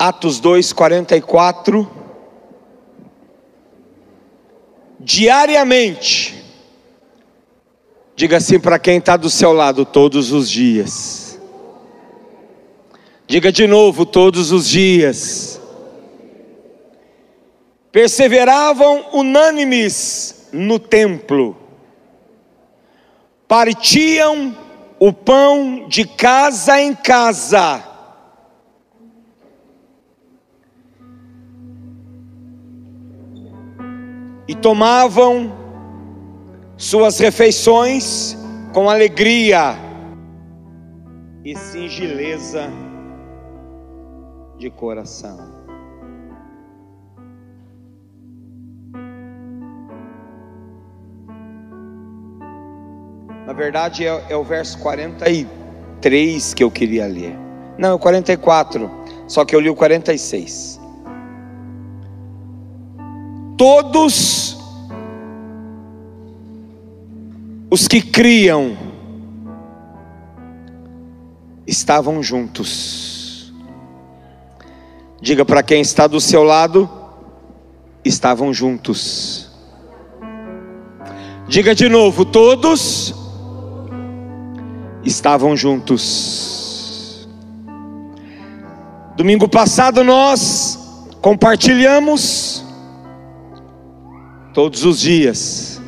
Atos 2, 44. Diariamente, diga assim para quem está do seu lado, todos os dias. Diga de novo, todos os dias. Perseveravam unânimes no templo, partiam o pão de casa em casa e tomavam suas refeições com alegria e singeleza de coração. Na verdade, é, é, o verso 43 que eu queria ler. Não, é o 44, só que eu li o 46 todos os que criam estavam juntos. Diga para quem está do seu lado, estavam juntos. Diga de novo, todos estavam juntos. Domingo passado nós compartilhamos todos os dias.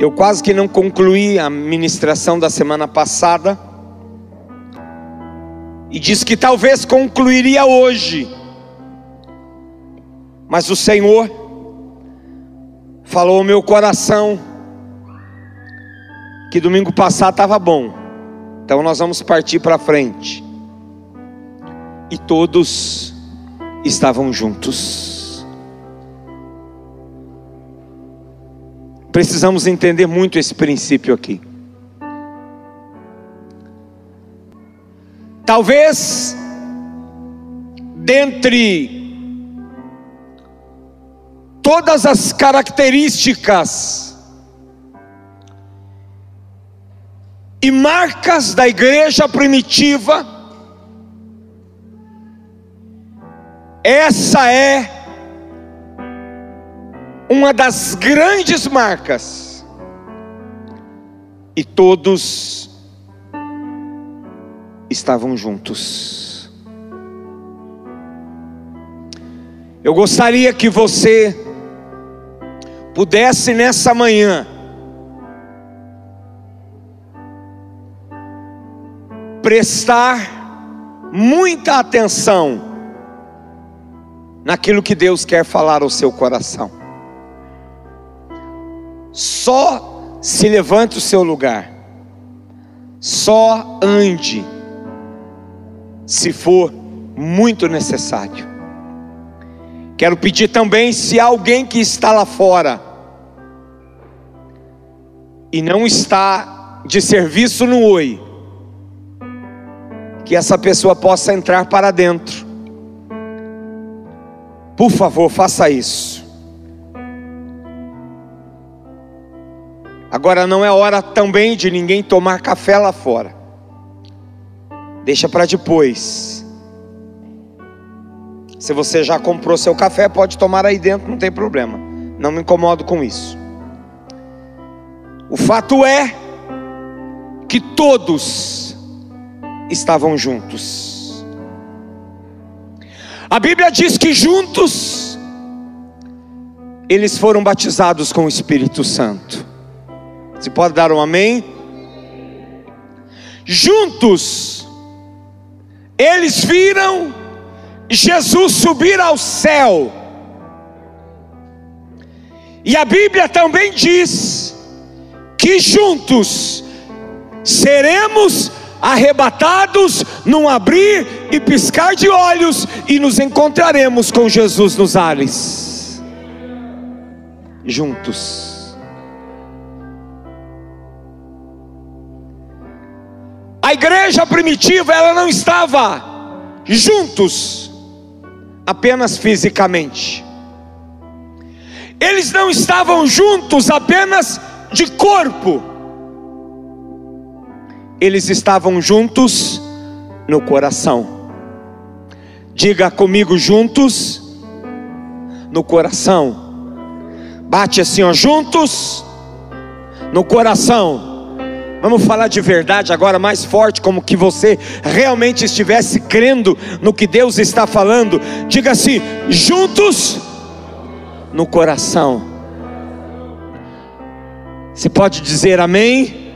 Eu quase que não concluí a ministração da semana passada e disse que talvez concluiria hoje. Mas o Senhor falou ao meu coração que domingo passado estava bom. Então nós vamos partir para frente. E todos estavam juntos. Precisamos entender muito esse princípio aqui. Talvez, dentre todas as características e marcas da igreja primitiva, essa é uma das grandes marcas, e todos estavam juntos. Eu gostaria que você pudesse nessa manhã prestar muita atenção naquilo que Deus quer falar ao seu coração só se levante o seu lugar, só ande, se for muito necessário. Quero pedir também, se alguém que está lá fora e não está de serviço no Oi, que essa pessoa possa entrar para dentro. Por favor, faça isso. Agora não é hora também de ninguém tomar café lá fora. Deixa para depois. Se você já comprou seu café, pode tomar aí dentro, não tem problema. Não me incomodo com isso. O fato é que todos estavam juntos. A Bíblia diz que juntos eles foram batizados com o Espírito Santo. Você pode dar um amém? Juntos, eles viram Jesus subir ao céu. E a Bíblia também diz que juntos seremos arrebatados num abrir e piscar de olhos e nos encontraremos com Jesus nos ares. Juntos. A igreja primitiva, ela não estava juntos apenas fisicamente. Eles não estavam juntos apenas de corpo. Eles estavam juntos no coração. Diga comigo juntos no coração. Bate assim, ó, juntos no coração. Vamos falar de verdade agora mais forte, como que você realmente estivesse crendo no que Deus está falando. Diga assim: juntos no coração. Você pode dizer amém?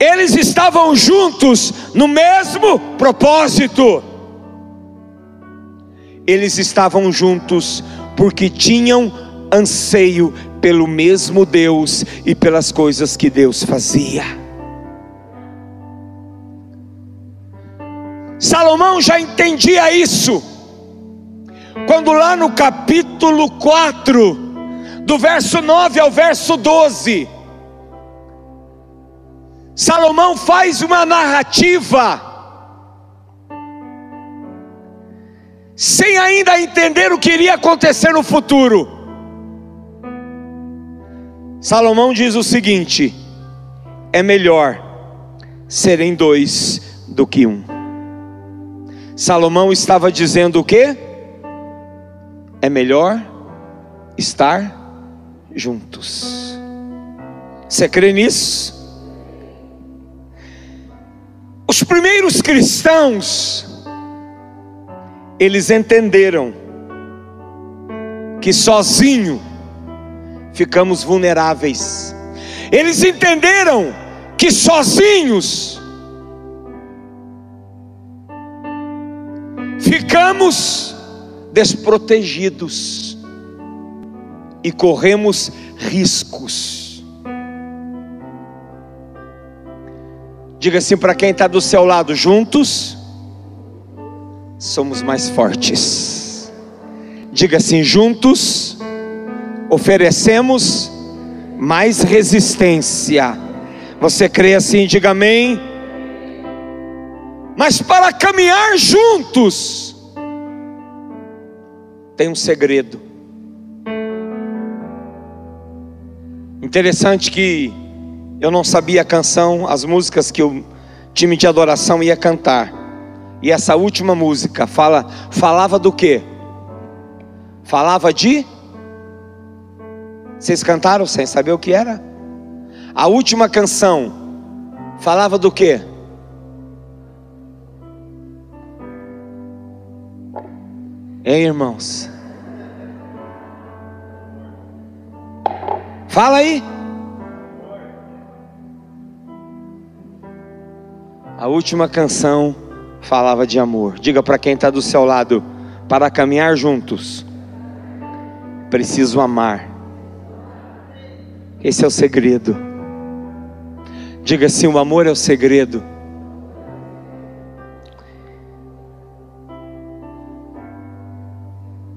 Eles estavam juntos no mesmo propósito. Eles estavam juntos porque tinham anseio pelo mesmo Deus e pelas coisas que Deus fazia. Salomão já entendia isso, quando lá no capítulo 4, do verso 9 ao verso 12, Salomão faz uma narrativa, sem ainda entender o que iria acontecer no futuro. Salomão diz o seguinte: é melhor serem dois do que um. Salomão estava dizendo o que? É melhor estar juntos. Você crê nisso? Os primeiros cristãos eles entenderam que sozinho ficamos vulneráveis. Eles entenderam que sozinhos ficamos desprotegidos e corremos riscos. Diga assim para quem está do seu lado: juntos somos mais fortes. Diga assim: juntos oferecemos mais resistência. Você crê assim? Diga amém. Mas para caminhar juntos, tem um segredo. Interessante que eu não sabia a canção, as músicas que o time de adoração ia cantar. E essa última música fala, falava do quê? Falava de Vocês cantaram sem saber o que era? A última canção falava do quê? Hein, irmãos? Fala aí. A última canção falava de amor. Diga para quem está do seu lado: para caminhar juntos, preciso amar. Esse é o segredo. Diga assim: o amor é o segredo.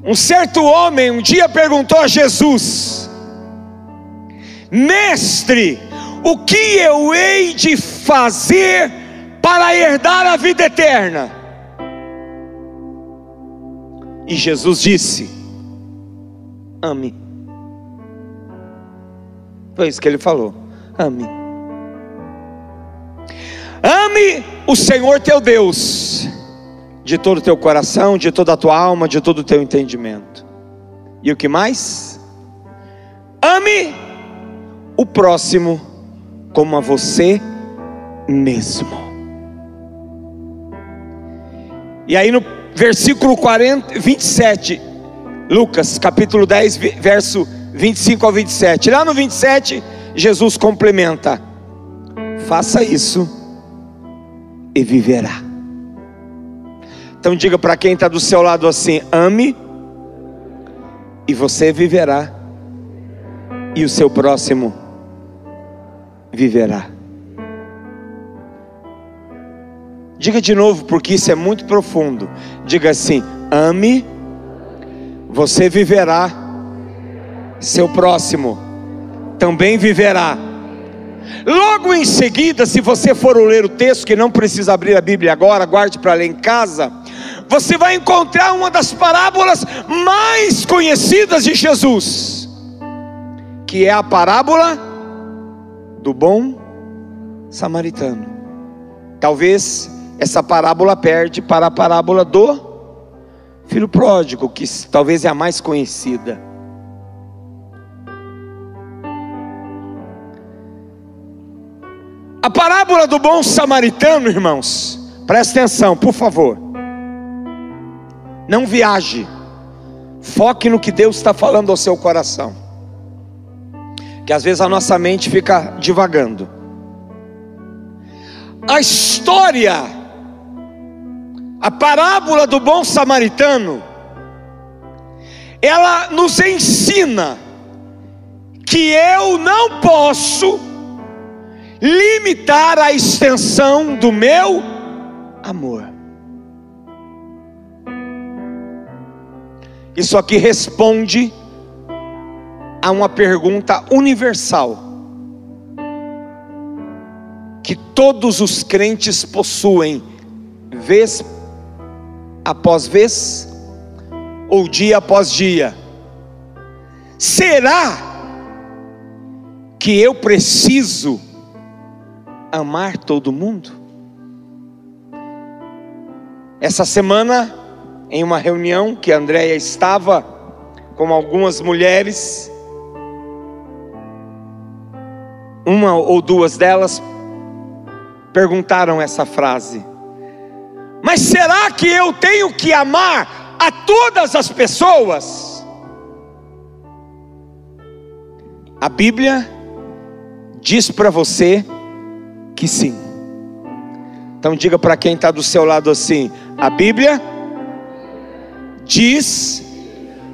Um certo homem um dia perguntou a Jesus: Mestre, o que eu hei de fazer para herdar a vida eterna? E Jesus disse: Ame. Foi isso que ele falou: Ame. Ame o Senhor teu Deus de todo o teu coração, de toda a tua alma, de todo o teu entendimento. E o que mais? Ame o próximo como a você mesmo. E aí no versículo 40, 27, Lucas capítulo 10, verso 25 ao 27. Lá no 27, Jesus complementa: Faça isso e viverá. Então diga para quem está do seu lado assim: ame, e você viverá, e o seu próximo viverá. Diga de novo, porque isso é muito profundo. Diga assim: ame, você viverá, seu próximo também viverá. Logo em seguida, se você for ler o texto, que não precisa abrir a Bíblia agora, guarde para ler em casa você vai encontrar uma das parábolas mais conhecidas de Jesus, que é a parábola do bom samaritano. Talvez essa parábola perde para a parábola do filho pródigo, que talvez é a mais conhecida. A parábola do bom samaritano, irmãos, presta atenção, por favor. Não viaje, foque no que Deus está falando ao seu coração, que às vezes a nossa mente fica divagando. A história, a parábola do bom samaritano, ela nos ensina que eu não posso limitar a extensão do meu amor. Isso aqui responde a uma pergunta universal que todos os crentes possuem, vez após vez, ou dia após dia. Será que eu preciso amar todo mundo? Essa semana, em uma reunião que a Andréia estava com algumas mulheres, uma ou duas delas perguntaram essa frase. Mas será que eu tenho que amar a todas as pessoas? A Bíblia diz para você que sim. Então diga para quem está do seu lado assim: a Bíblia diz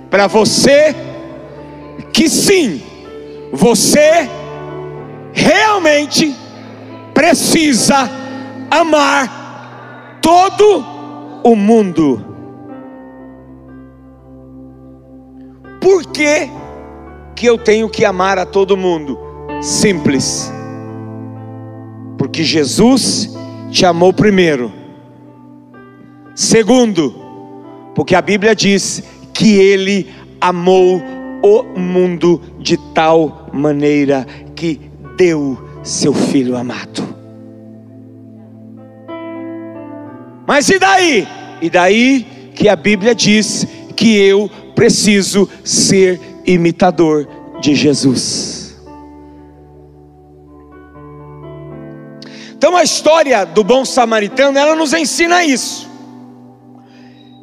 para você que sim, você realmente precisa amar todo o mundo. Por que, que eu tenho que amar a todo mundo? Simples porque Jesus te amou primeiro. Segundo, porque a Bíblia diz que Ele amou o mundo de tal maneira que deu seu Filho amado. Mas e daí? E daí que a Bíblia diz que eu preciso ser imitador de Jesus. Então a história do bom samaritano, ela nos ensina isso.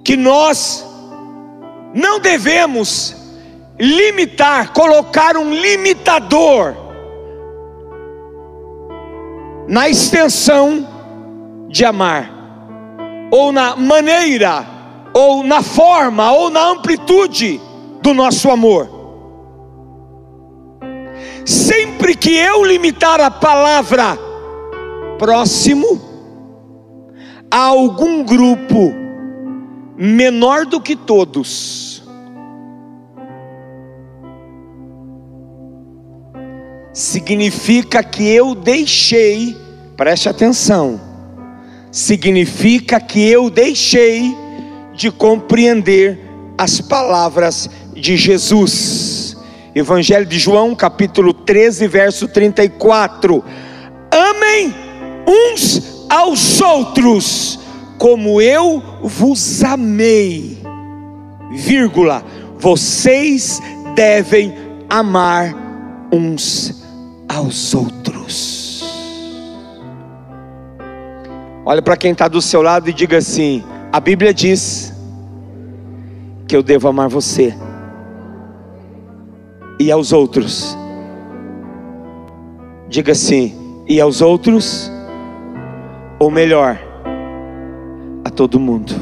Que nós não devemos limitar, colocar um limitador na extensão de amar, ou na maneira, ou na forma, ou na amplitude do nosso amor. Sempre que eu limitar a palavra próximo a algum grupo menor do que todos. Significa que eu deixei, preste atenção, significa que eu deixei de compreender as palavras de Jesus. Evangelho de João, capítulo 13, verso 34. Amem uns aos outros, como eu vos amei, vírgula, vocês devem amar uns aos outros. Olha para quem está do seu lado e diga assim: a Bíblia diz que eu devo amar você e aos outros. Diga assim: e aos outros ou melhor, a todo mundo.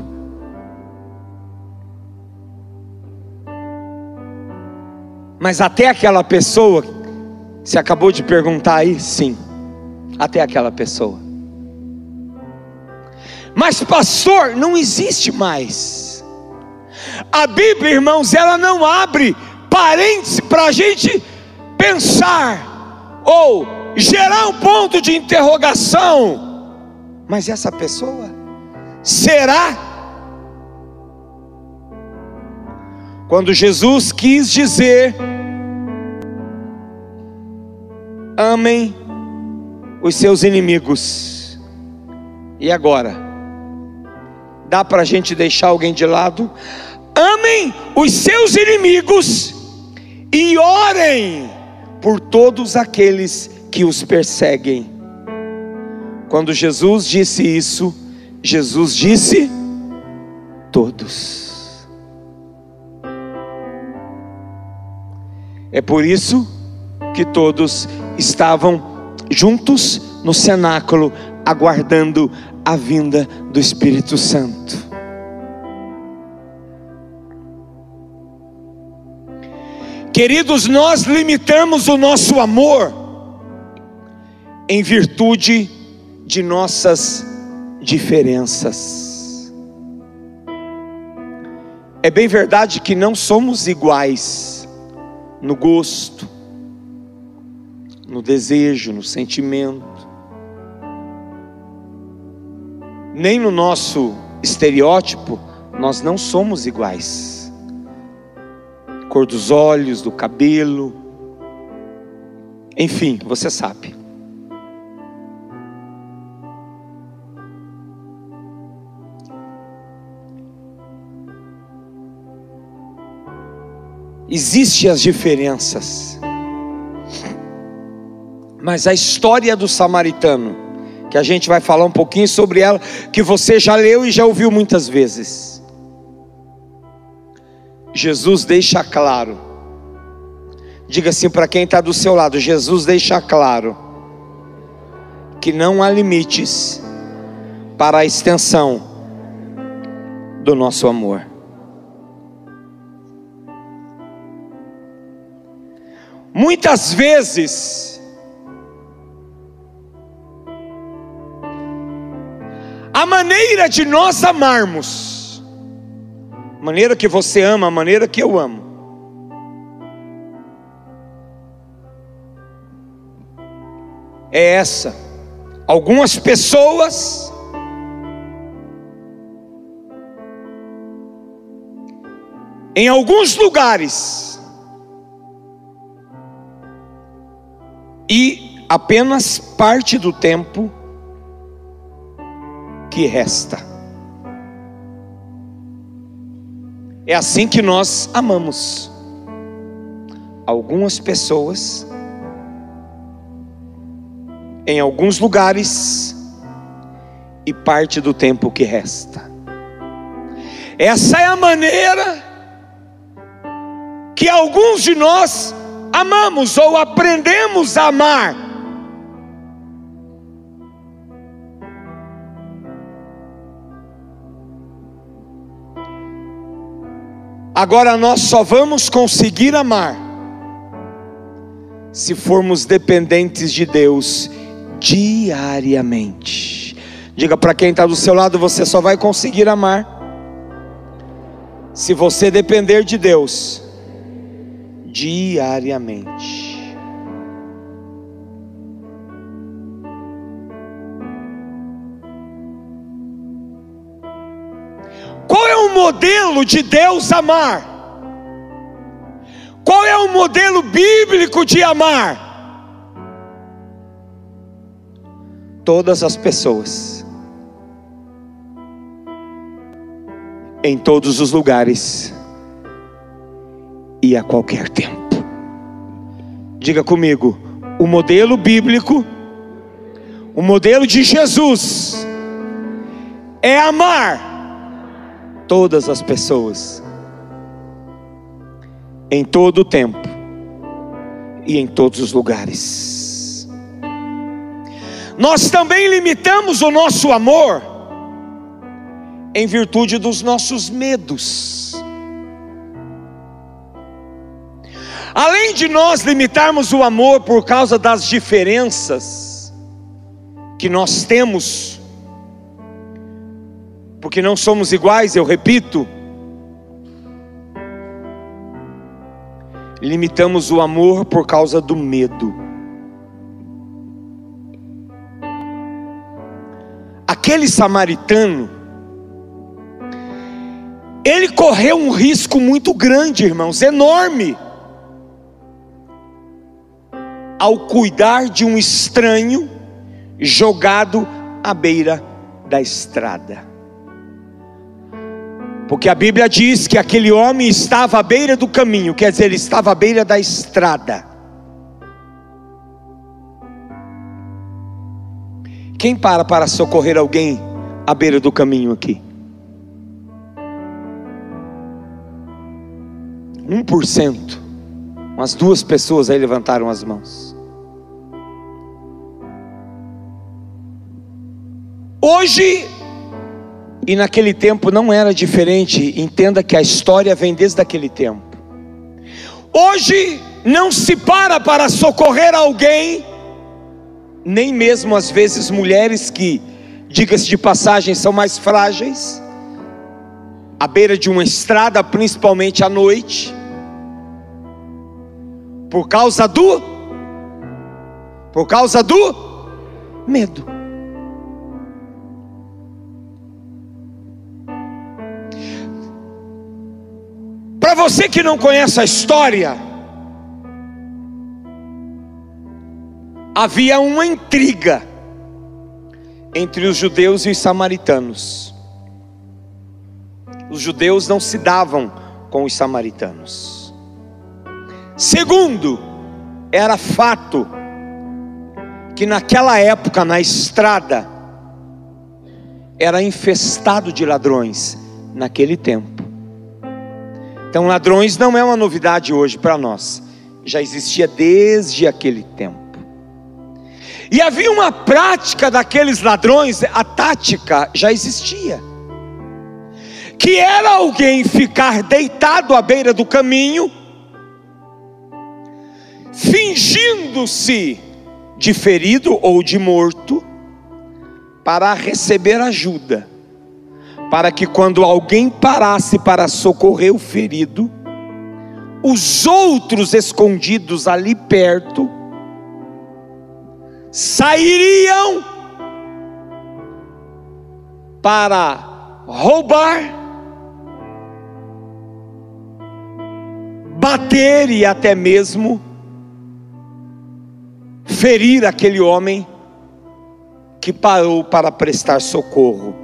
Mas até aquela pessoa, se acabou de perguntar aí, sim, até aquela pessoa. Mas, pastor, não existe mais. A Bíblia, irmãos, ela não abre parênteses para a gente pensar ou gerar um ponto de interrogação mas essa pessoa será. Quando Jesus quis dizer: amem os seus inimigos. E agora? Dá para a gente deixar alguém de lado? Amem os seus inimigos e orem por todos aqueles que os perseguem. Quando Jesus disse isso, Jesus disse: todos. É por isso que todos estavam juntos no cenáculo, aguardando a vinda do Espírito Santo. Queridos, nós limitamos o nosso amor em virtude de nossas diferenças. É bem verdade que não somos iguais no gosto, no desejo, no sentimento, nem no nosso estereótipo, nós não somos iguais. Cor dos olhos, do cabelo, enfim, você sabe. Existem as diferenças, mas a história do samaritano, que a gente vai falar um pouquinho sobre ela, que você já leu e já ouviu muitas vezes. Jesus deixa claro. Diga assim para quem está do seu lado: Jesus deixa claro que não há limites para a extensão do nosso amor. Muitas vezes, a maneira de nós amarmos, maneira que você ama, a maneira que eu amo. É essa. Algumas pessoas em alguns lugares e apenas parte do tempo que resta. É assim que nós amamos. Algumas pessoas, em alguns lugares, e parte do tempo que resta. Essa é a maneira que alguns de nós amamos ou aprendemos a amar. Agora nós só vamos conseguir amar se formos dependentes de Deus diariamente. Diga para quem está do seu lado: você só vai conseguir amar se você depender de Deus diariamente. Modelo de Deus amar? Qual é o modelo bíblico de amar? Todas as pessoas, em todos os lugares e a qualquer tempo. Diga comigo, o modelo bíblico, o modelo de Jesus é amar todas as pessoas, em todo o tempo e em todos os lugares. Nós também limitamos o nosso amor em virtude dos nossos medos. Além de nós limitarmos o amor por causa das diferenças que nós temos porque não somos iguais, eu repito. Limitamos o amor por causa do medo. Aquele samaritano, ele correu um risco muito grande, irmãos, enorme, ao cuidar de um estranho jogado à beira da estrada. Porque a Bíblia diz que aquele homem estava à beira do caminho, quer dizer, ele estava à beira da estrada. Quem para para socorrer alguém à beira do caminho aqui? 1%. Umas duas pessoas aí levantaram as mãos. Hoje e naquele tempo não era diferente. Entenda que a história vem desde aquele tempo. Hoje não se para para socorrer alguém, nem mesmo às vezes mulheres que, diga-se de passagem, são mais frágeis, à beira de uma estrada, principalmente à noite, por causa do por causa do medo. Você que não conhece a história, havia uma intriga entre os judeus e os samaritanos. Os judeus não se davam com os samaritanos. Segundo, era fato que naquela época na estrada era infestado de ladrões naquele tempo. Então, ladrões não é uma novidade hoje para nós, já existia desde aquele tempo. E havia uma prática daqueles ladrões, a tática já existia, que era alguém ficar deitado à beira do caminho, fingindo-se de ferido ou de morto, para receber ajuda para que quando alguém parasse para socorrer o ferido, os outros escondidos ali perto sairiam para roubar, bater e até mesmo ferir aquele homem que parou para prestar socorro.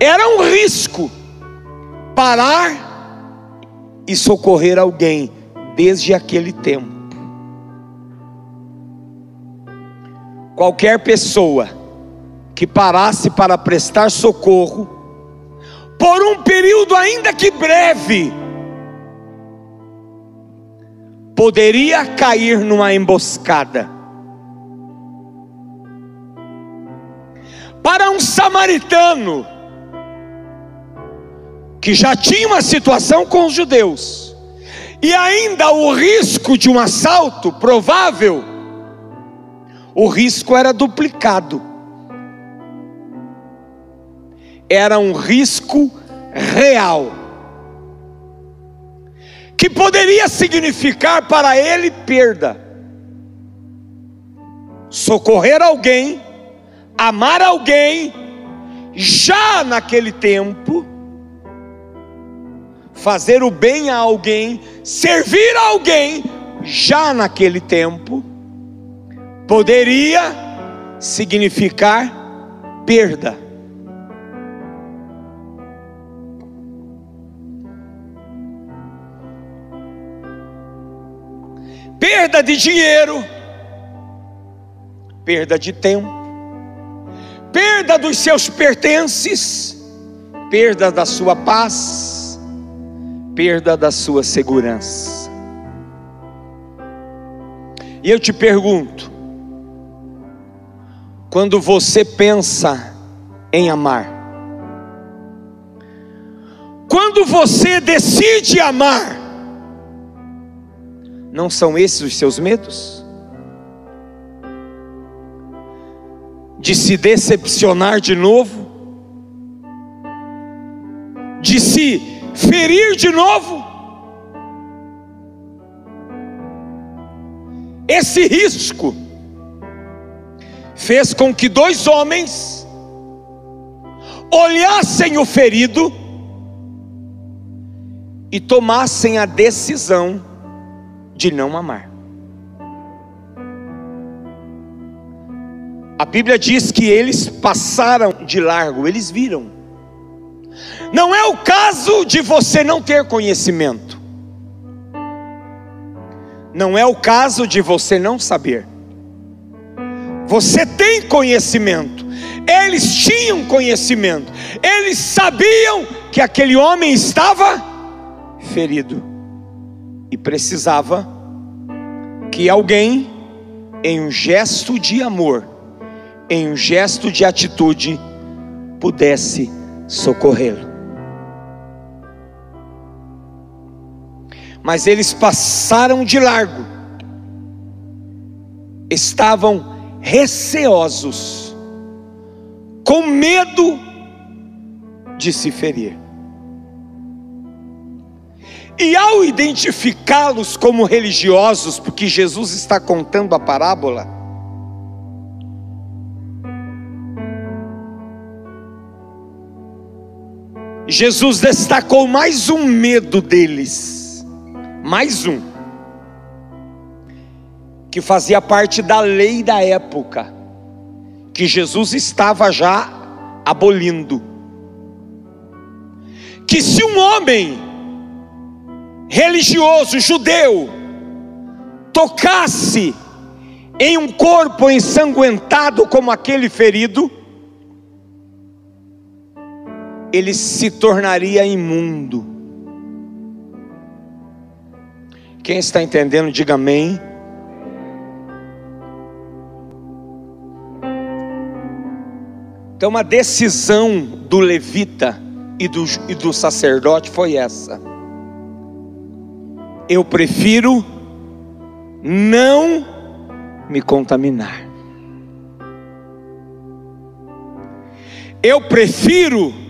Era um risco parar e socorrer alguém desde aquele tempo. Qualquer pessoa que parasse para prestar socorro, por um período ainda que breve, poderia cair numa emboscada para um samaritano que já tinha uma situação com os judeus e ainda o risco de um assalto provável, o risco era duplicado. Era um risco real, que poderia significar para ele perda. Socorrer alguém amar alguém, já naquele tempo, fazer o bem a alguém, servir a alguém, já naquele tempo, poderia significar perda. Perda de dinheiro, perda de tempo, perda dos seus pertences, perda da sua paz, perda da sua segurança. E eu te pergunto, quando você pensa em amar, quando você decide amar, não são esses os seus medos? De se decepcionar de novo, de se ferir de novo. Esse risco fez com que dois homens olhassem o ferido e tomassem a decisão de não amar. A Bíblia diz que eles passaram de largo, eles viram. Não é o caso de você não ter conhecimento. Não é o caso de você não saber. Você tem conhecimento. Eles tinham conhecimento. Eles sabiam que aquele homem estava ferido e precisava que alguém, em um gesto de amor, em um gesto de atitude, pudesse socorrê-lo. Mas eles passaram de largo, estavam receosos, com medo de se ferir. E ao identificá-los como religiosos, porque Jesus está contando a parábola, Jesus destacou mais um medo deles, mais um, que fazia parte da lei da época, que Jesus estava já abolindo. Que se um homem religioso judeu tocasse em um corpo ensanguentado como aquele ferido, ele se tornaria imundo. Quem está entendendo, diga amém. Então, uma decisão do levita e do, e do sacerdote foi essa: eu prefiro não me contaminar, eu prefiro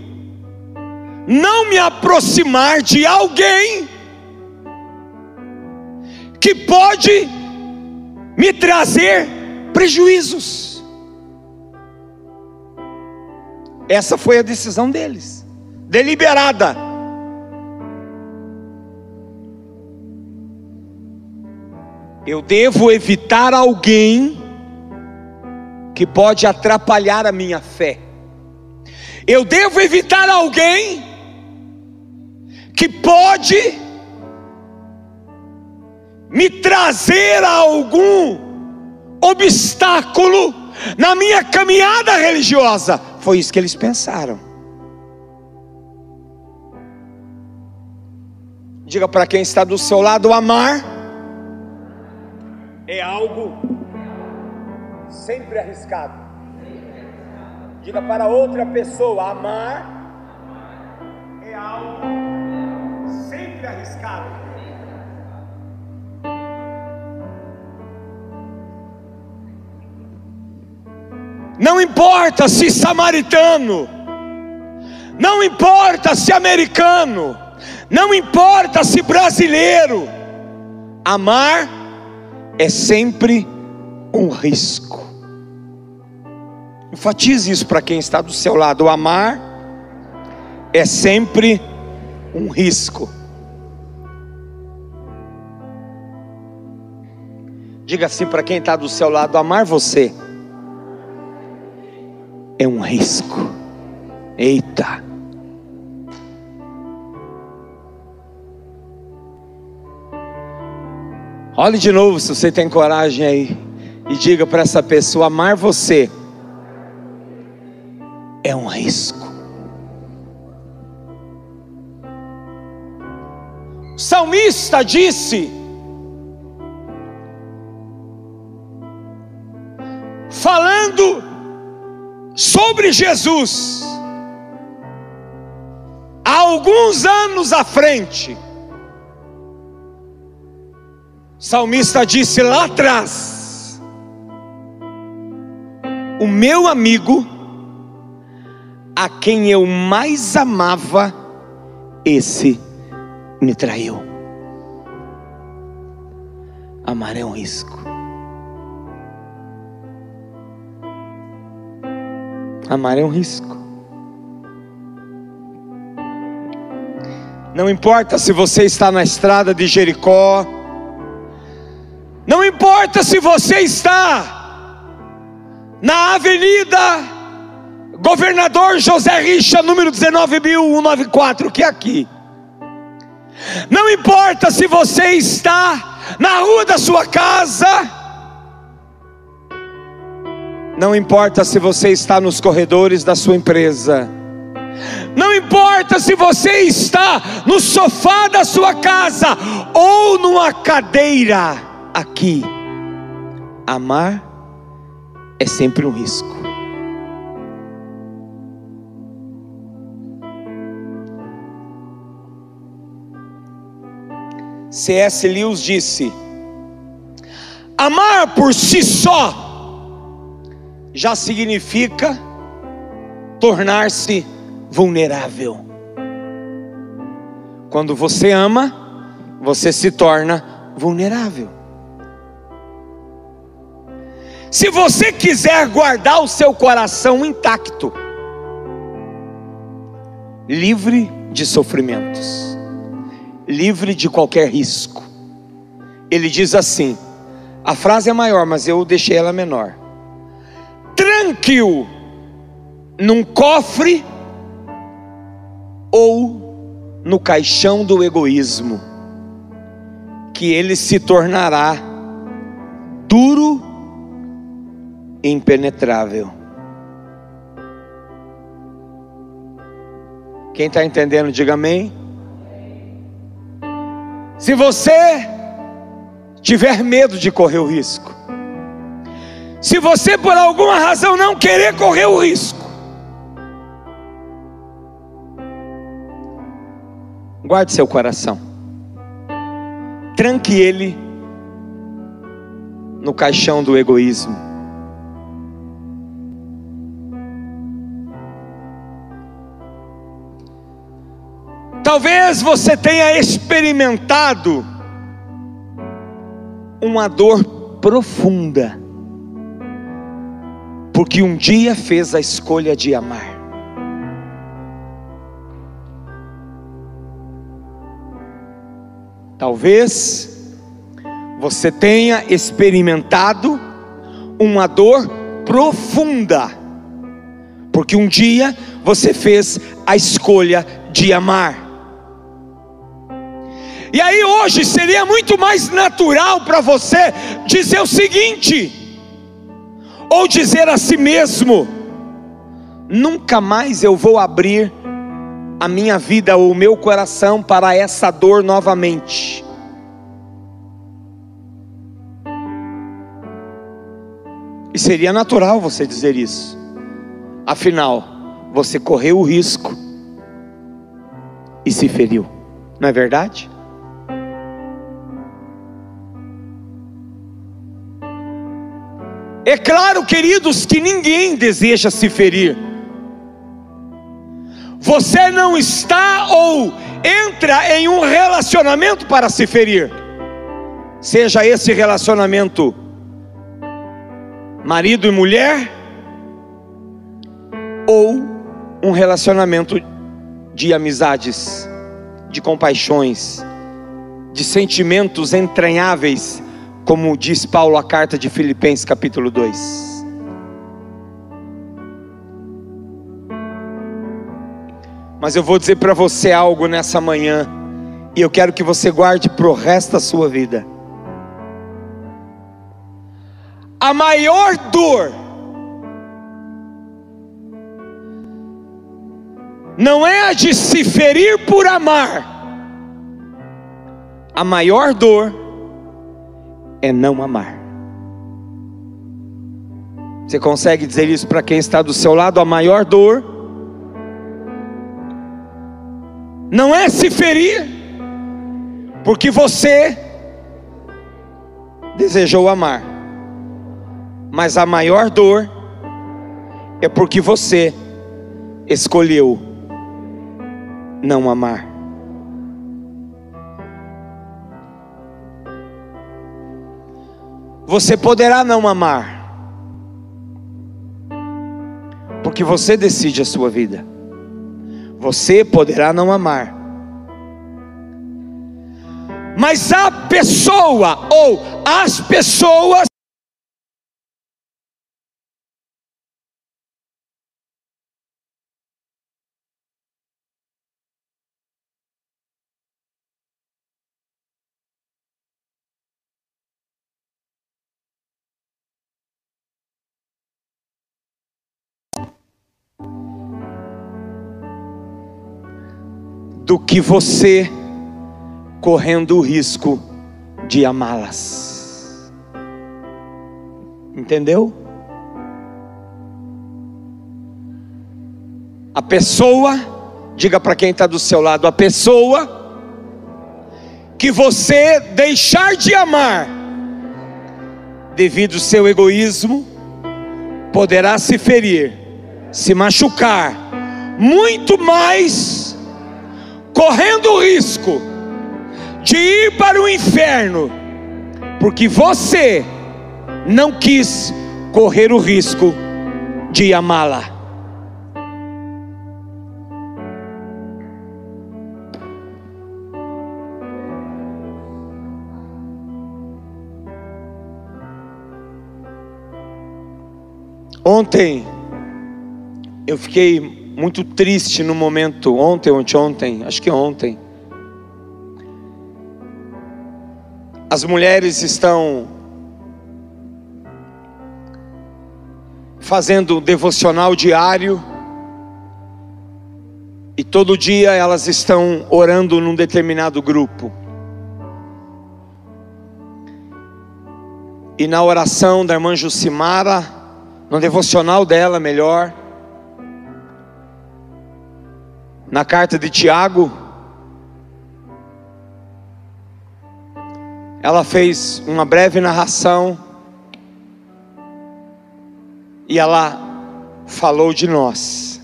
não me aproximar de alguém que pode me trazer prejuízos. Essa foi a decisão deles, deliberada. Eu devo evitar alguém que pode atrapalhar a minha fé. Eu devo evitar alguém que pode me trazer algum obstáculo na minha caminhada religiosa. Foi isso que eles pensaram. Diga para quem está do seu lado: amar é algo sempre arriscado. Diga para outra pessoa: amar é algo arriscado. Não importa se samaritano, não importa se americano, não importa se brasileiro, amar é sempre um risco. Enfatize isso para quem está do seu lado: amar é sempre um risco. Diga assim para quem está do seu lado: amar você é um risco. Eita. Olhe de novo se você tem coragem aí e diga para essa pessoa: amar você é um risco. O salmista disse: falando sobre Jesus, alguns anos à frente, o salmista disse lá atrás: O meu amigo, a quem eu mais amava, esse me traiu. Amar é um risco. Amar é um risco. Não importa se você está na estrada de Jericó, não importa se você está na avenida governador José Richa, número 19.194, que é aqui. Não importa se você está na rua da sua casa, não importa se você está nos corredores da sua empresa, não importa se você está no sofá da sua casa ou numa cadeira aqui, amar é sempre um risco. C.S. Lewis disse: Amar por si só já significa tornar-se vulnerável. Quando você ama, você se torna vulnerável. Se você quiser guardar o seu coração intacto, livre de sofrimentos, livre de qualquer risco, ele diz assim: a frase é maior, mas eu deixei ela menor. Tranquilo num cofre ou no caixão do egoísmo, que ele se tornará duro e impenetrável. Quem está entendendo, diga amém. Se você tiver medo de correr o risco, se você por alguma razão não querer correr o risco, Guarde seu coração. Tranque ele no caixão do egoísmo. Talvez você tenha experimentado uma dor profunda, porque um dia fez a escolha de amar. Talvez você tenha experimentado uma dor profunda, porque um dia você fez a escolha de amar. E aí hoje seria muito mais natural para você dizer o seguinte, ou dizer a si mesmo: nunca mais eu vou abrir a minha vida ou o meu coração para essa dor novamente. E seria natural você dizer isso. Afinal, você correu o risco e se feriu, não é verdade? É claro, queridos, que ninguém deseja se ferir. Você não está ou entra em um relacionamento para se ferir, seja esse relacionamento marido e mulher, ou um relacionamento de amizades, de compaixões, de sentimentos entranháveis, como diz Paulo a carta de Filipenses capítulo 2. Mas eu vou dizer para você algo nessa manhã, e eu quero que você guarde para o resto da sua vida. A maior dor não é a de se ferir por amar, a maior dor é não amar. Você consegue dizer isso para quem está do seu lado? A maior dor não é se ferir, porque você desejou amar, mas a maior dor é porque você escolheu não amar. Você poderá não amar, porque você decide a sua vida. Você poderá não amar. Mas a pessoa ou as pessoas do que você correndo o risco de amá-las. Entendeu? A pessoa, diga para quem está do seu lado, a pessoa que você deixar de amar devido ao seu egoísmo, poderá se ferir, se machucar, muito mais, correndo o risco de ir para o inferno, porque você não quis correr o risco de amá-la. Ontem eu fiquei muito triste no momento, ontem, ontem, ontem, acho que ontem. As mulheres estão fazendo devocional diário e todo dia elas estão orando num determinado grupo. E na oração da irmã Jucimara, no devocional dela, melhor. Na carta de Tiago, ela fez uma breve narração e ela falou de nós.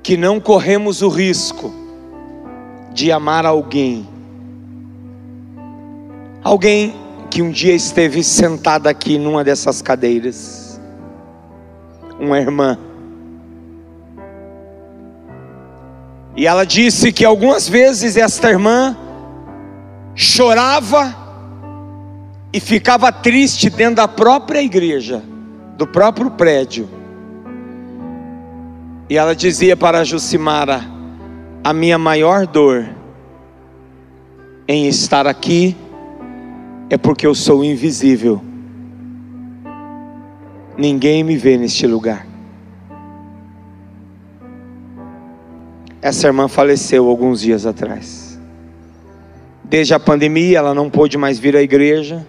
Que não corremos o risco de amar alguém, alguém que um dia esteve sentada aqui numa dessas cadeiras, uma irmã, e ela disse que algumas vezes esta irmã chorava e ficava triste dentro da própria igreja, do próprio prédio. E ela dizia para Jucimara: A minha maior dor em estar aqui é porque eu sou invisível. Ninguém me vê neste lugar. Essa irmã faleceu alguns dias atrás. Desde a pandemia, ela não pôde mais vir à igreja.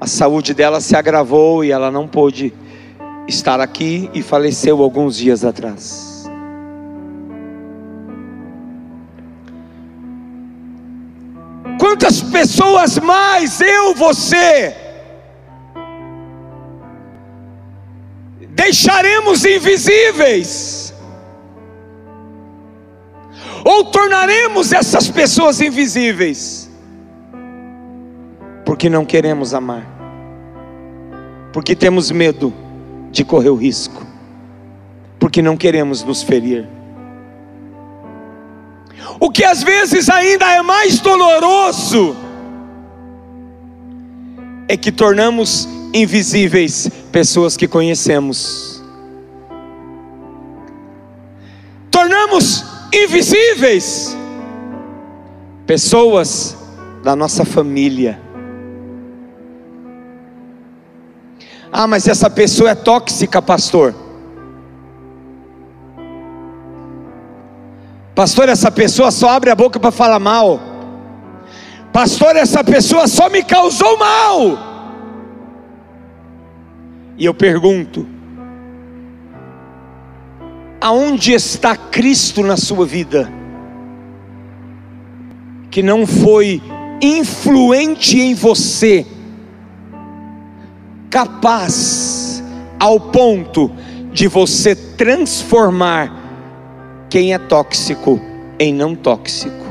A saúde dela se agravou e ela não pôde estar aqui e faleceu alguns dias atrás. Quantas pessoas mais eu, você, deixaremos invisíveis? Ou tornaremos essas pessoas invisíveis? Porque não queremos amar, porque temos medo de correr o risco, porque não queremos nos ferir. O que às vezes ainda é mais doloroso é que tornamos invisíveis pessoas que conhecemos. Tornamos invisíveis pessoas da nossa família. Ah, mas essa pessoa é tóxica, pastor. Pastor, essa pessoa só abre a boca para falar mal. Pastor, essa pessoa só me causou mal. E eu pergunto: aonde está Cristo na sua vida? Que não foi influente em você, capaz ao ponto de você transformar quem é tóxico em não tóxico.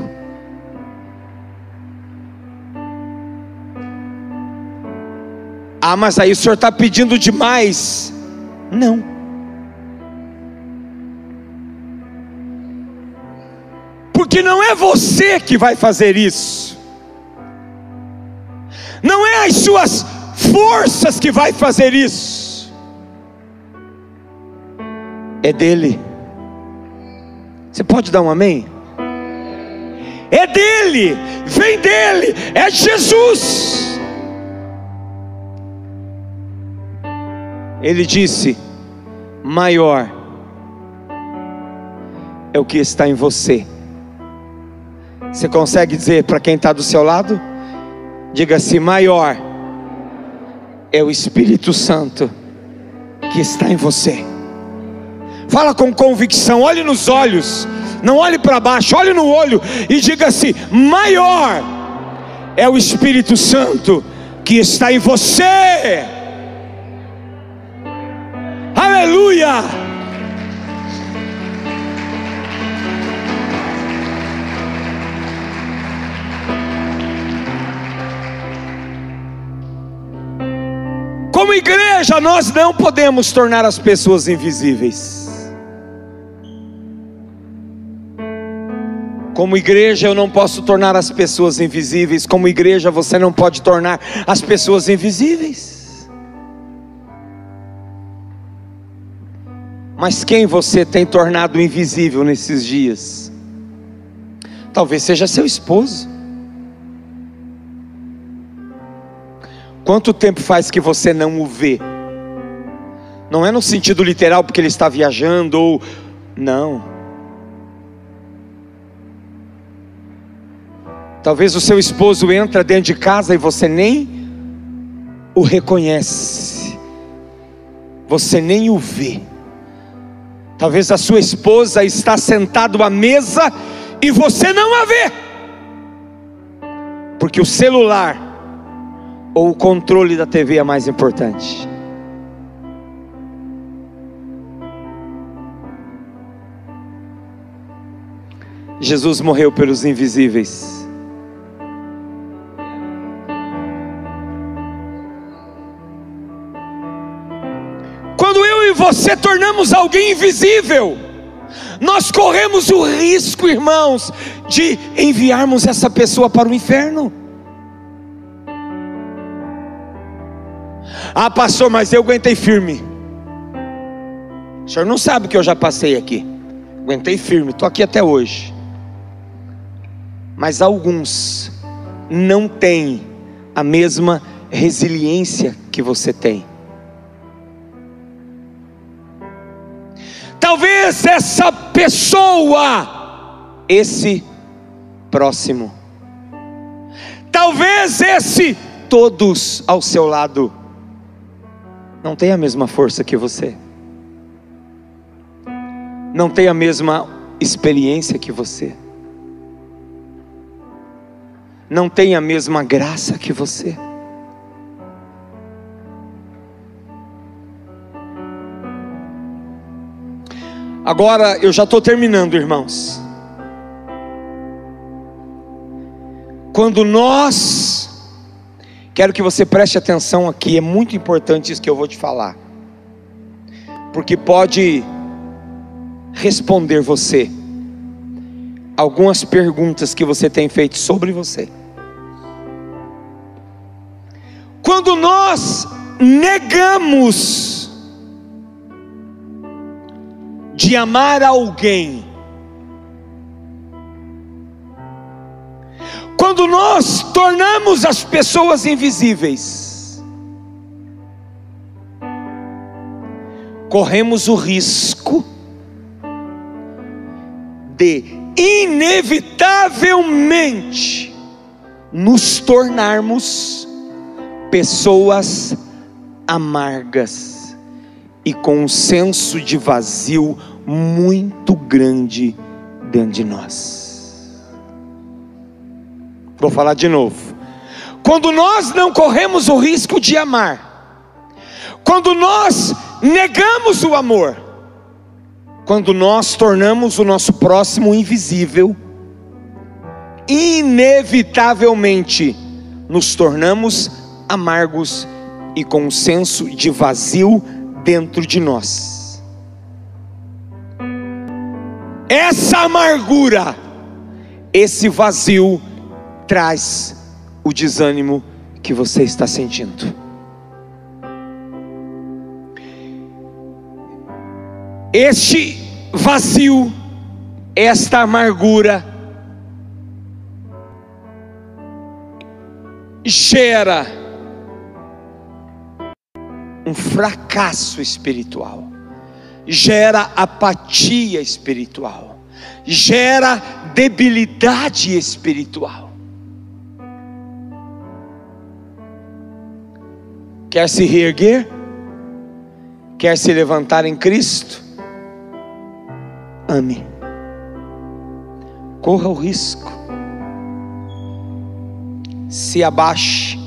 Ah, mas aí o senhor está pedindo demais. Não. Porque não é você que vai fazer isso. Não é as suas forças que vai fazer isso. É dele. Você pode dar um amém? É dele, vem dele, é Jesus. Ele disse: maior é o que está em você. Você consegue dizer para quem está do seu lado? Diga-se: maior é o Espírito Santo que está em você. Fala com convicção, olhe nos olhos, não olhe para baixo, olhe no olho e diga-se: maior é o Espírito Santo que está em você. Aleluia! Como igreja, nós não podemos tornar as pessoas invisíveis. Como igreja, eu não posso tornar as pessoas invisíveis. Como igreja, você não pode tornar as pessoas invisíveis. Mas quem você tem tornado invisível nesses dias? Talvez seja seu esposo. Quanto tempo faz que você não o vê? Não é no sentido literal porque ele está viajando ou não. Talvez o seu esposo entra dentro de casa e você nem o reconhece. Você nem o vê. Talvez a sua esposa está sentada à mesa e você não a vê. Porque o celular ou o controle da TV é mais importante. Jesus morreu pelos invisíveis. você tornamos alguém invisível, nós corremos o risco, irmãos, de enviarmos essa pessoa para o inferno. Ah, pastor, mas eu aguentei firme. O senhor não sabe que eu já passei aqui. Aguentei firme, estou aqui até hoje. Mas alguns não têm a mesma resiliência que você tem. Talvez essa pessoa, esse próximo, talvez esse todos ao seu lado, não tem a mesma força que você, não tem a mesma experiência que você, não tem a mesma graça que você. Agora eu já estou terminando, irmãos. Quando nós, quero que você preste atenção aqui, é muito importante isso que eu vou te falar, porque pode responder você algumas perguntas que você tem feito sobre você. Quando nós negamos de amar alguém. Quando nós tornamos as pessoas invisíveis, corremos o risco de inevitavelmente nos tornarmos pessoas amargas e com um senso de vazio muito grande dentro de nós. Vou falar de novo. Quando nós não corremos o risco de amar, quando nós negamos o amor, quando nós tornamos o nosso próximo invisível, inevitavelmente nos tornamos amargos e com um senso de vazio dentro de nós. Essa amargura, esse vazio, traz o desânimo que você está sentindo. Este vazio, esta amargura, gera um fracasso espiritual, gera apatia espiritual, gera debilidade espiritual. Quer se reerguer? Quer se levantar em Cristo? Ame. Corra o risco. Se abaixe.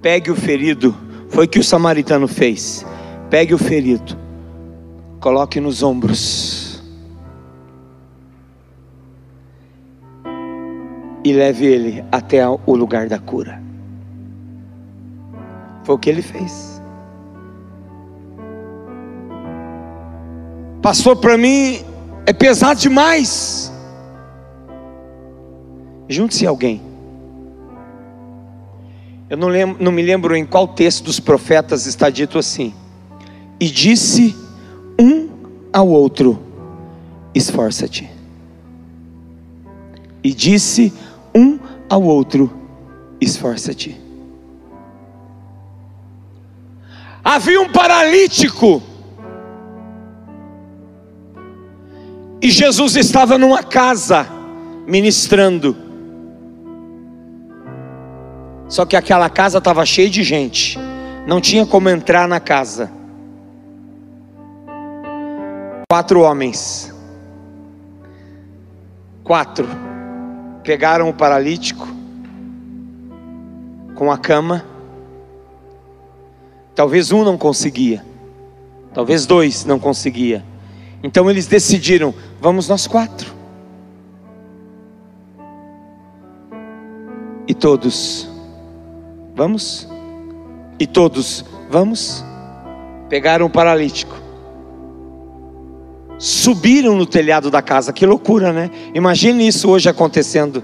Pegue o ferido. Foi o que o samaritano fez. Pegue o ferido. Coloque nos ombros. E leve ele até o lugar da cura. Foi o que ele fez. Pastor, para mim é pesado demais. Junte-se alguém. Eu não, lembro, não me lembro em qual texto dos profetas está dito assim. E disse um ao outro: Esforça-te. E disse um ao outro: Esforça-te. Havia um paralítico E Jesus estava numa casa ministrando. Só que aquela casa estava cheia de gente, não tinha como entrar na casa. Quatro homens, quatro, pegaram o paralítico com a cama. Talvez um não conseguia, talvez dois não conseguia. Então eles decidiram: vamos nós quatro. E todos, vamos? E todos, vamos? Pegaram o paralítico, subiram no telhado da casa, que loucura, né? Imagine isso hoje acontecendo.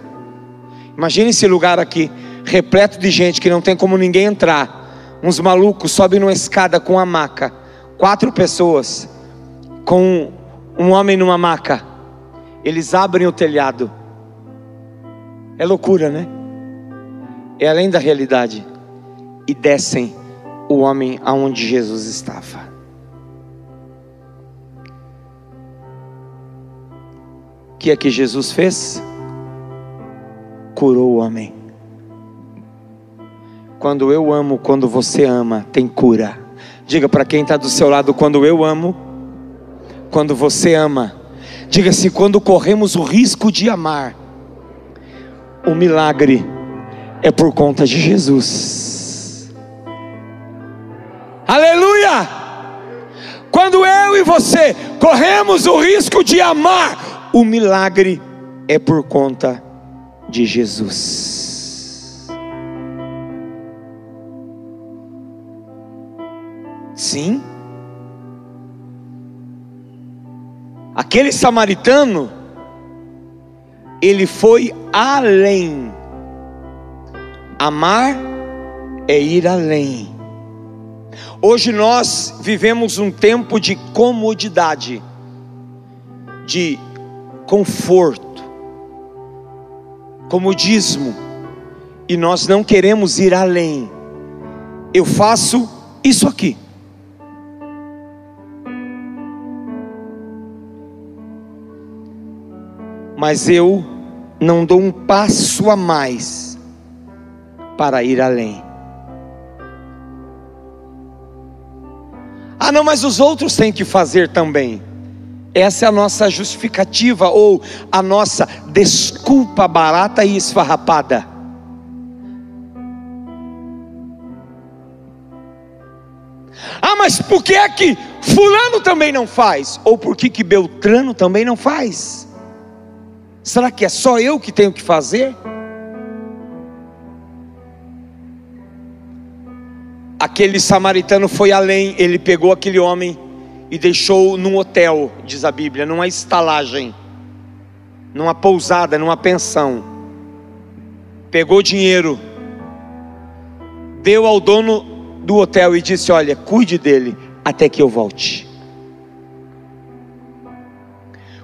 Imagine esse lugar aqui, repleto de gente que não tem como ninguém entrar. Uns malucos sobem numa escada com a maca, quatro pessoas com um homem numa maca. Eles abrem o telhado. É loucura, né? É além da realidade. E descem o homem aonde Jesus estava. O que é que Jesus fez? Curou o homem. Quando eu amo, quando você ama, tem cura. Diga para quem está do seu lado: quando eu amo, quando você ama. Diga assim: quando corremos o risco de amar, o milagre é por conta de Jesus. Aleluia! Quando eu e você corremos o risco de amar, o milagre é por conta de Jesus. Sim. Aquele samaritano, ele foi além. Amar é ir além. Hoje nós vivemos um tempo de comodidade, de conforto, comodismo, e nós não queremos ir além. Eu faço isso aqui. Mas eu não dou um passo a mais para ir além. Ah, não, mas os outros têm que fazer também. Essa é a nossa justificativa ou a nossa desculpa barata e esfarrapada. Ah, mas por que é que Fulano também não faz? Ou por que, que Beltrano também não faz? Será que é só eu que tenho que fazer? Aquele samaritano foi além, ele pegou aquele homem e deixou num hotel, diz a Bíblia, numa estalagem, numa pousada, numa pensão. Pegou dinheiro, deu ao dono do hotel e disse: Olha, cuide dele até que eu volte.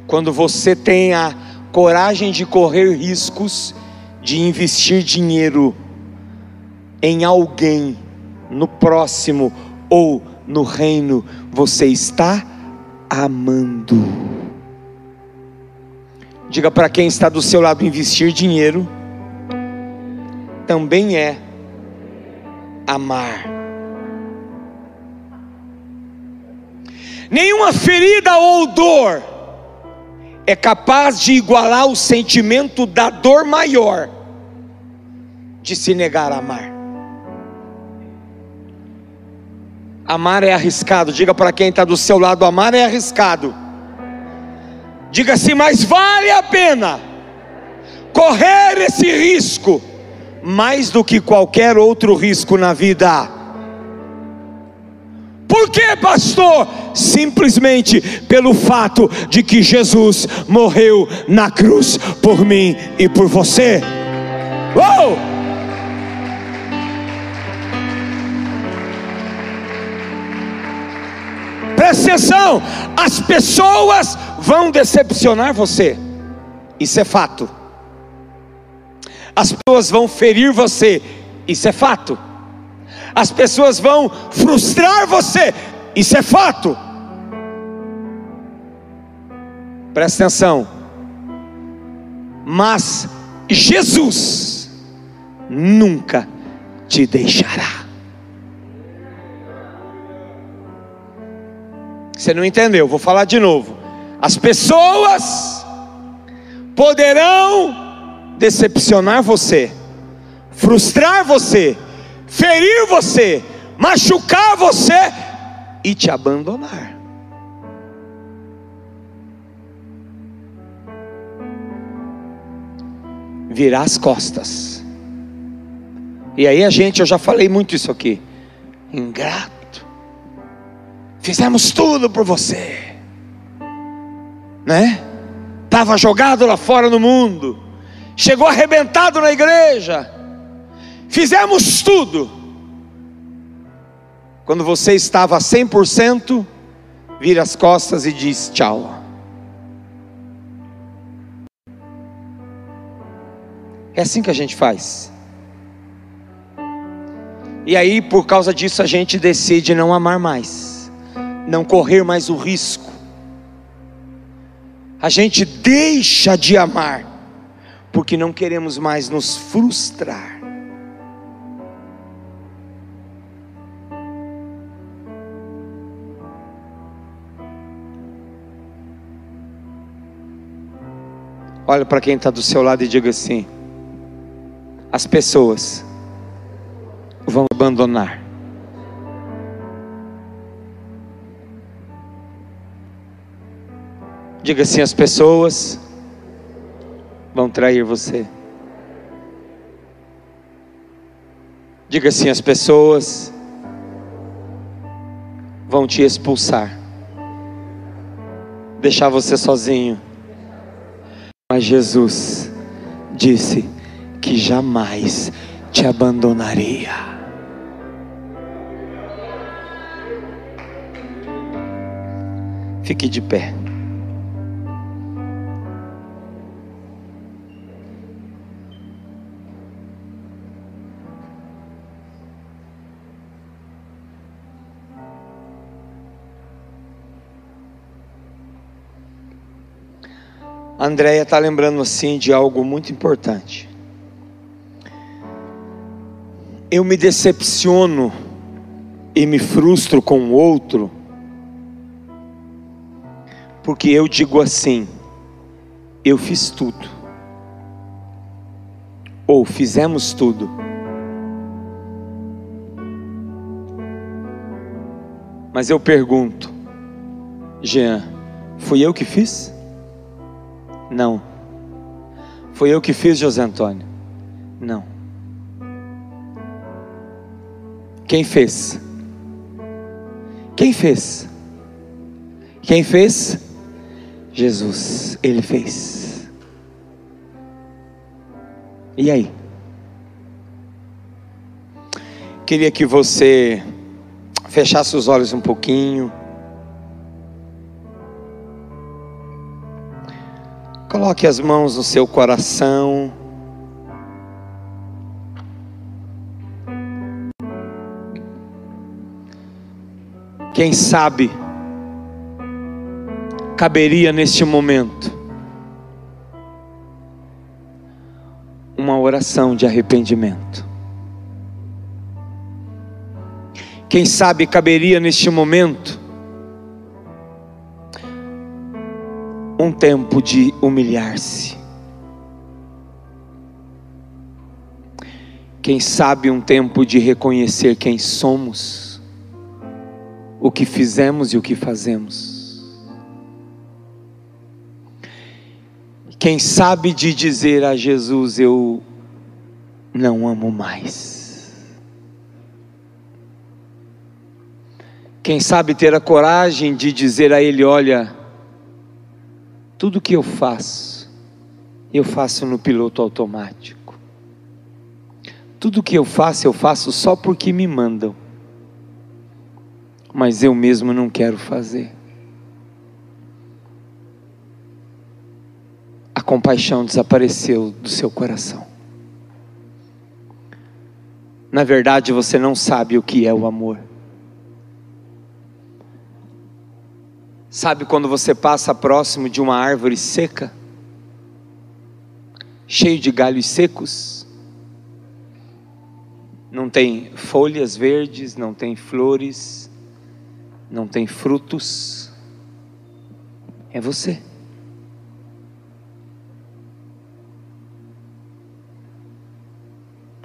Quando você tem a coragem de correr riscos, de investir dinheiro em alguém, no próximo ou no reino, você está amando. Diga para quem está do seu lado: investir dinheiro também é amar. Nenhuma ferida ou dor é capaz de igualar o sentimento da dor maior de se negar a amar. Amar é arriscado. Diga para quem está do seu lado: amar é arriscado. Diga assim, mas vale a pena correr esse risco mais do que qualquer outro risco na vida. Por que, pastor? Simplesmente pelo fato de que Jesus morreu na cruz por mim e por você. Uou! Presta atenção, as pessoas vão decepcionar você, isso é fato. As pessoas vão ferir você, isso é fato as pessoas vão frustrar você, isso é fato. Presta atenção, mas Jesus nunca te deixará. Você não entendeu? Vou falar de novo. As pessoas poderão decepcionar você, frustrar você, ferir você, machucar você e te abandonar. Virar as costas. E aí a gente, eu já falei muito isso aqui. Ingrato. Fizemos tudo por você. Né? Estava jogado lá fora no mundo. Chegou arrebentado na igreja Fizemos tudo. Quando você estava 100%, vira as costas e diz tchau. É assim que a gente faz. E aí, por causa disso, a gente decide não amar mais, não correr mais o risco. A gente deixa de amar, porque não queremos mais nos frustrar. Olha para quem está do seu lado e diga assim: as pessoas vão abandonar. Diga assim: as pessoas vão trair você. Diga assim: as pessoas vão te expulsar, deixar você sozinho. Mas Jesus disse que jamais te abandonaria. Fique de pé. Andréia está lembrando assim de algo muito importante. Eu me decepciono e me frustro com o outro, porque eu digo assim: eu fiz tudo, ou fizemos tudo. Mas eu pergunto, Jean, fui eu que fiz? Não. Foi eu que fiz, José Antônio? Não. Quem fez? Quem fez? Quem fez? Jesus, Ele fez. E aí? Queria que você fechasse os olhos um pouquinho. Coloque as mãos no seu coração. Quem sabe caberia neste momento uma oração de arrependimento. Quem sabe caberia neste momento um tempo de humilhar-se. Quem sabe um tempo de reconhecer quem somos, o que fizemos e o que fazemos. Quem sabe de dizer a Jesus: Eu não amo mais. Quem sabe ter a coragem de dizer a Ele: Olha, tudo que eu faço, eu faço no piloto automático. Tudo que eu faço, eu faço só porque me mandam. Mas eu mesmo não quero fazer. A compaixão desapareceu do seu coração. Na verdade, você não sabe o que é o amor. Sabe quando você passa próximo de uma árvore seca, cheio de galhos secos? Não tem folhas verdes, não tem flores, não tem frutos. É você.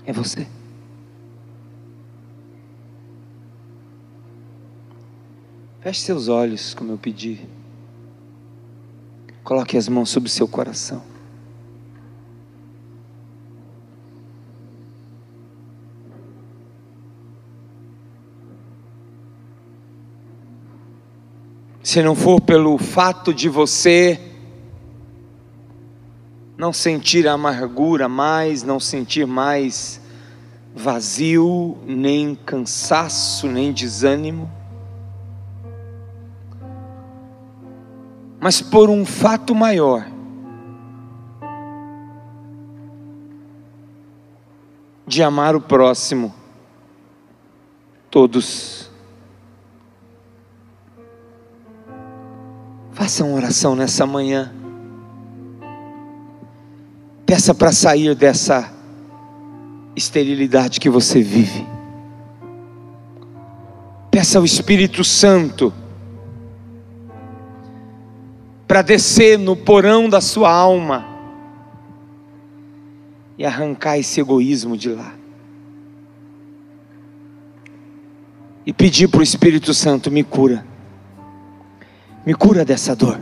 É você. Feche seus olhos, como eu pedi. Coloque as mãos sobre o seu coração. Se não for pelo fato de você não sentir amargura mais, não sentir mais vazio, nem cansaço, nem desânimo, mas por um fato maior. De amar o próximo, todos. Faça uma oração nessa manhã. Peça para sair dessa esterilidade que você vive. Peça ao Espírito Santo para descer no porão da sua alma e arrancar esse egoísmo de lá. E pedir para o Espírito Santo: me cura, me cura dessa dor,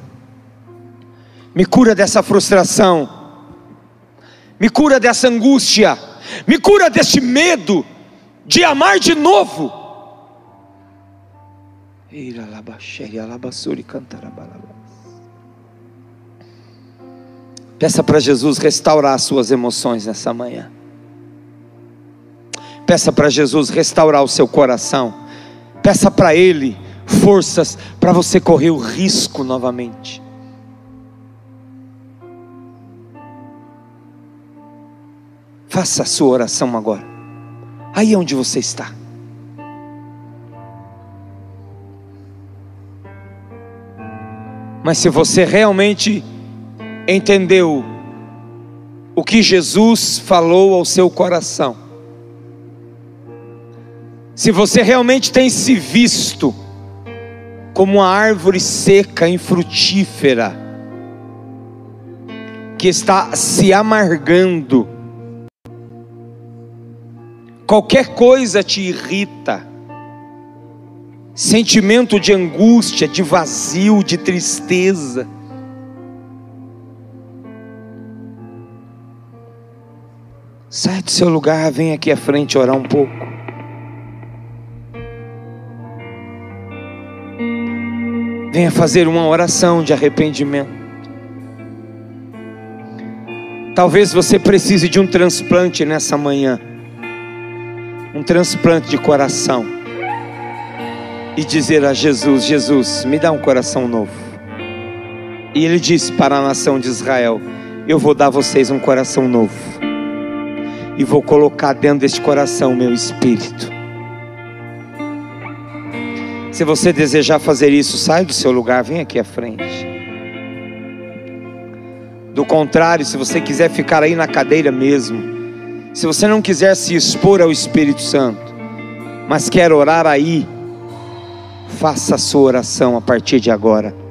me cura dessa frustração, me cura dessa angústia, me cura deste medo de amar de novo. Ira labaxeri alabassuri cantarabalaba. Peça para Jesus restaurar as suas emoções nessa manhã. Peça para Jesus restaurar o seu coração. Peça para Ele forças para você correr o risco novamente. Faça a sua oração agora. Aí onde você está. Mas se você realmente entendeu o que Jesus falou ao seu coração, se você realmente tem se visto como uma árvore seca, infrutífera, que está se amargando, qualquer coisa te irrita, sentimento de angústia, de vazio, de tristeza, Sai do seu lugar, vem aqui à frente orar um pouco. Venha fazer uma oração de arrependimento. Talvez você precise de um transplante nessa manhã. Um transplante de coração. E dizer a Jesus: Jesus, me dá um coração novo. E ele disse para a nação de Israel: Eu vou dar a vocês um coração novo e vou colocar dentro deste coração meu espírito. Se você desejar fazer isso, sai do seu lugar, vem aqui à frente. Do contrário, se você quiser ficar aí na cadeira mesmo, se você não quiser se expor ao Espírito Santo, mas quer orar aí, faça a sua oração a partir de agora.